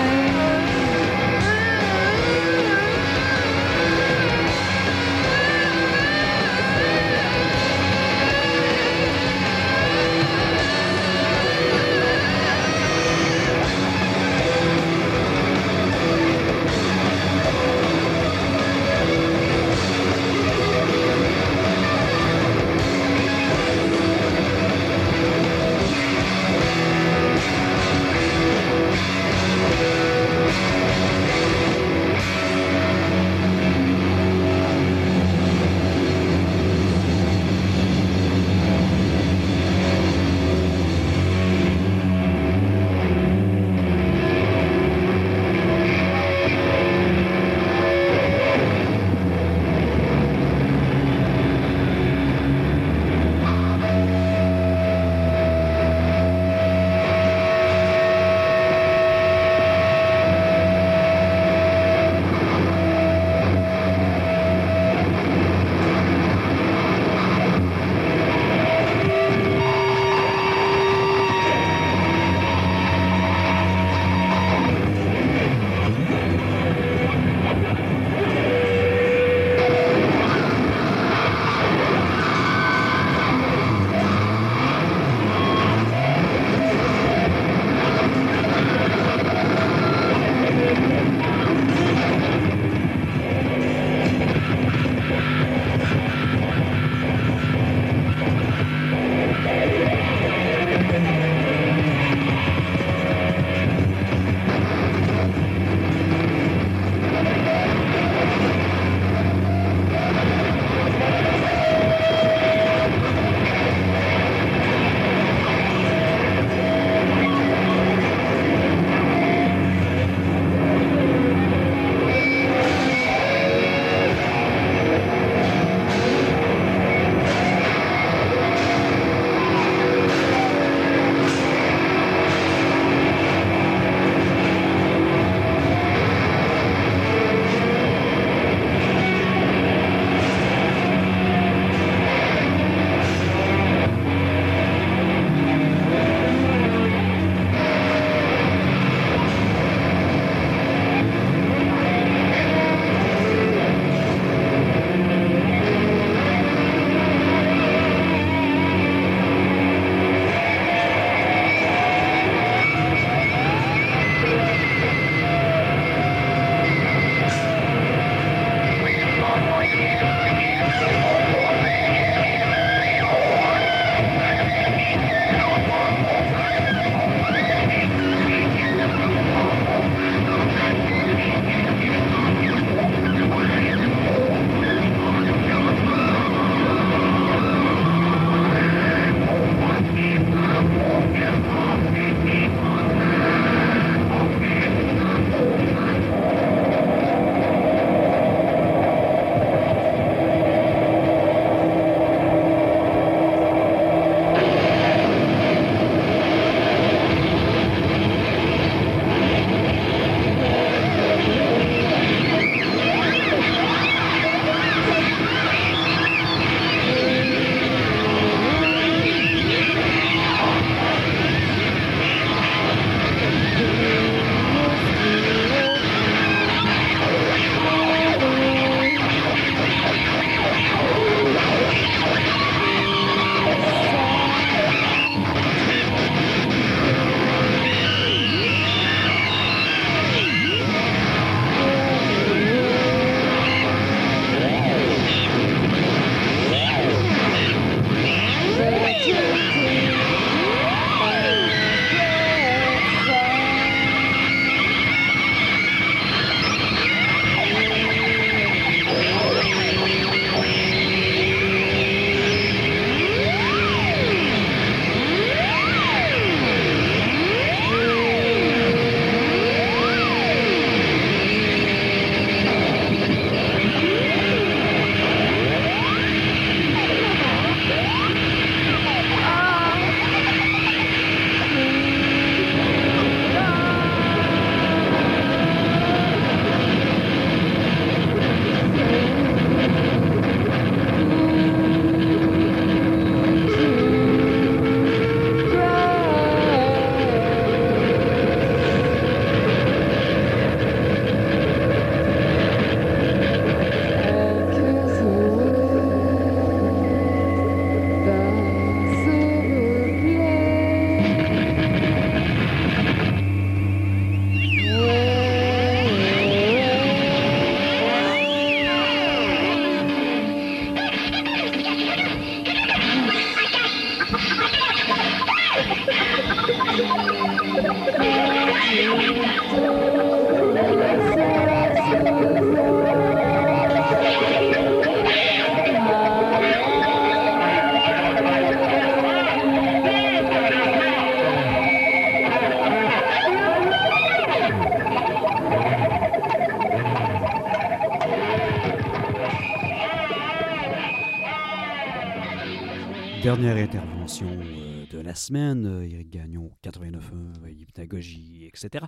89.1, euh, etc.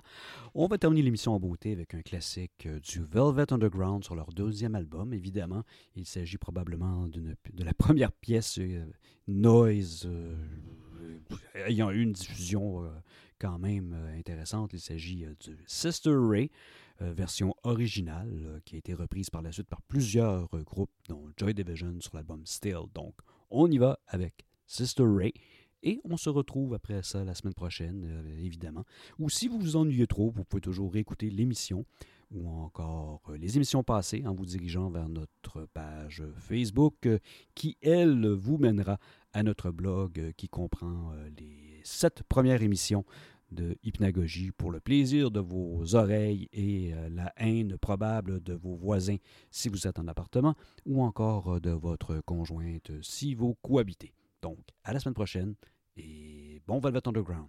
On va terminer l'émission en beauté avec un classique euh, du Velvet Underground sur leur deuxième album. Évidemment, il s'agit probablement de la première pièce euh, noise ayant eu une diffusion quand même intéressante. Il s'agit du Sister Ray, version originale, qui a été reprise par la suite par plusieurs groupes, dont Joy Division sur l'album Still. Donc, on y va avec Sister Ray. Et on se retrouve après ça la semaine prochaine, euh, évidemment. Ou si vous vous ennuyez trop, vous pouvez toujours réécouter l'émission ou encore euh, les émissions passées en vous dirigeant vers notre page Facebook euh, qui, elle, vous mènera à notre blog qui comprend les sept premières émissions de hypnagogie pour le plaisir de vos oreilles et la haine probable de vos voisins si vous êtes en appartement ou encore de votre conjointe si vous cohabitez. Donc, à la semaine prochaine et bon Velvet Underground.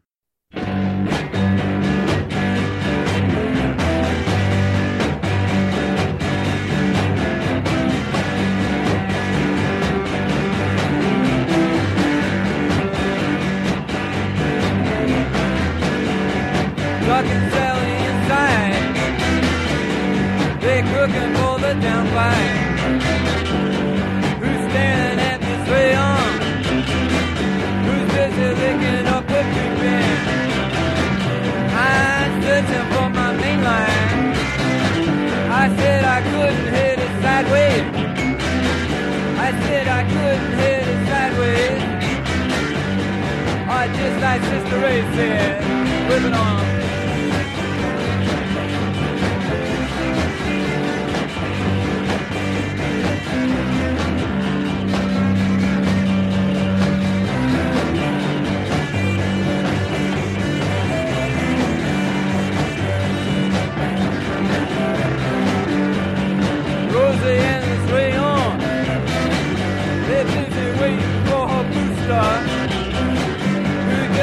Like Sister Ray here it on.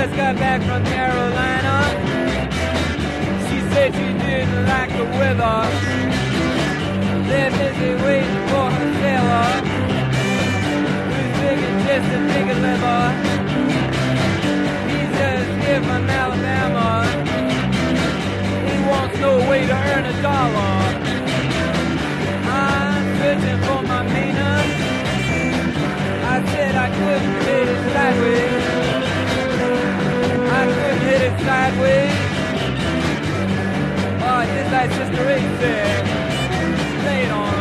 Just got back from Carolina. She said she didn't like the weather. They're busy waiting for her sailor. Who's and just a big liver. He's just here from Alabama. He wants no way to earn a dollar. I'm searching for my meaning. I said I couldn't hit it sideways. I couldn't hit it sideways. Oh, just like Sister Ray said, lay it on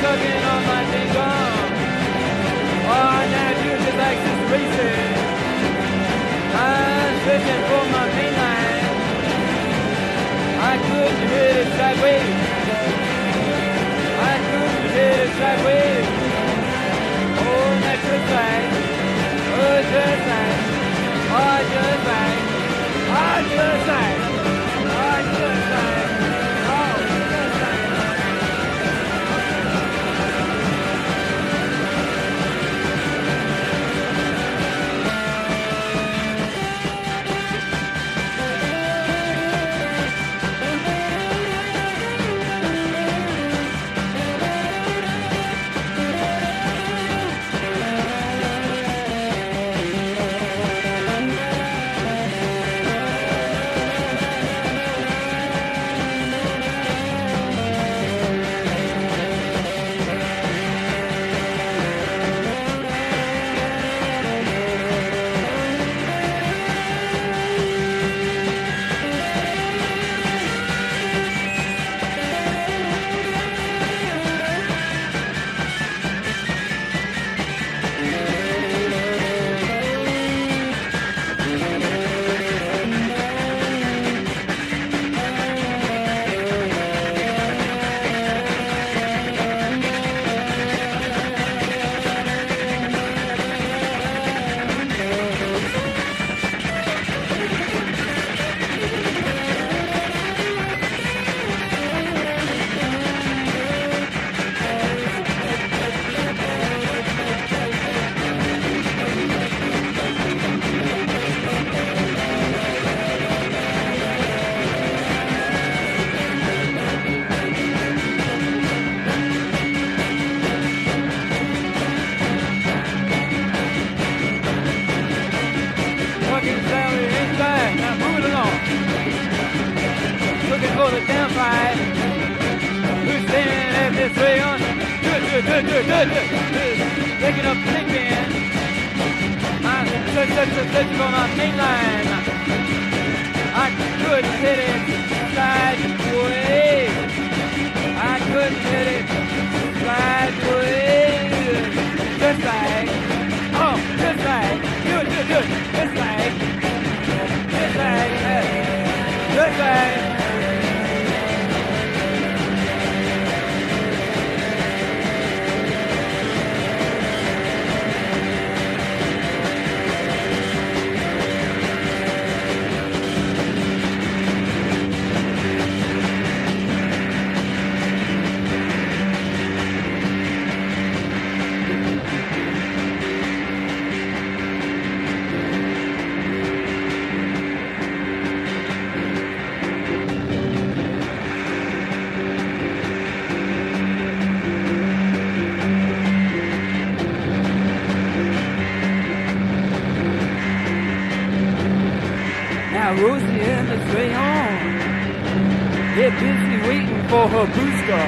cooking on my ding dong. Oh, now you just like this racing. I'm fishing for my mainline. I couldn't hit it sideways. I couldn't hit it sideways. Oh, that's just right. Oh, just right. Oh, just right. Oh, just right. Her booster.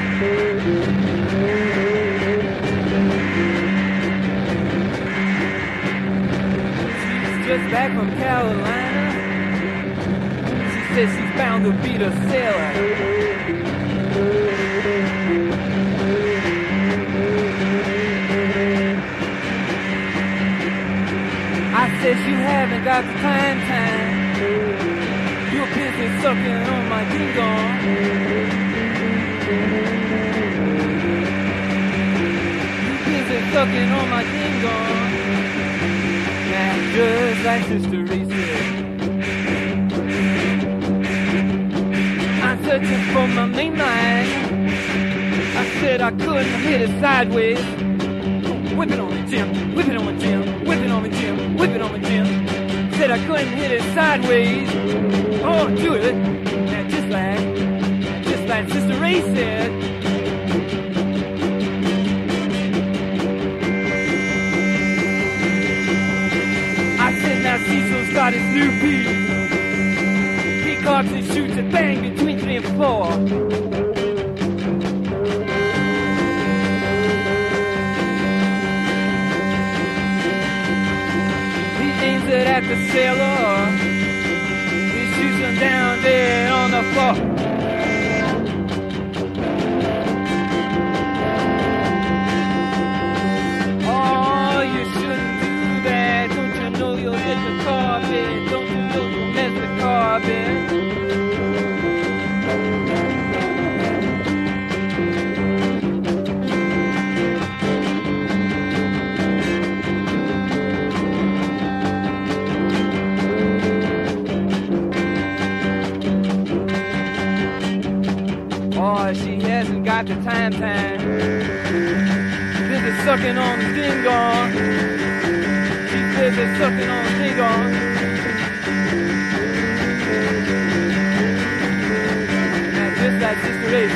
She's just back from Carolina. She says she's bound to beat a sailor. I said you haven't got the time time. You're busy sucking on my ding dong. Sucking on my ding dong. Now just like Sister Reese. I'm searching for my main line. I said I couldn't hit it sideways. Whip it on the Jim. Whip it on the Jim. Whip it on the Jim. Whip it on me, Jim. Said I couldn't hit it sideways. Oh, do it. Now just like, just like Sister Ray said. Now Cecil's got his new piece. He cocks and shoots a bang between three and four. He aims it at the sailor. He shoots him down dead on the floor. The time time. Busy sucking on the ding dong. She's busy sucking on the ding dong. Now, just like Sister Ray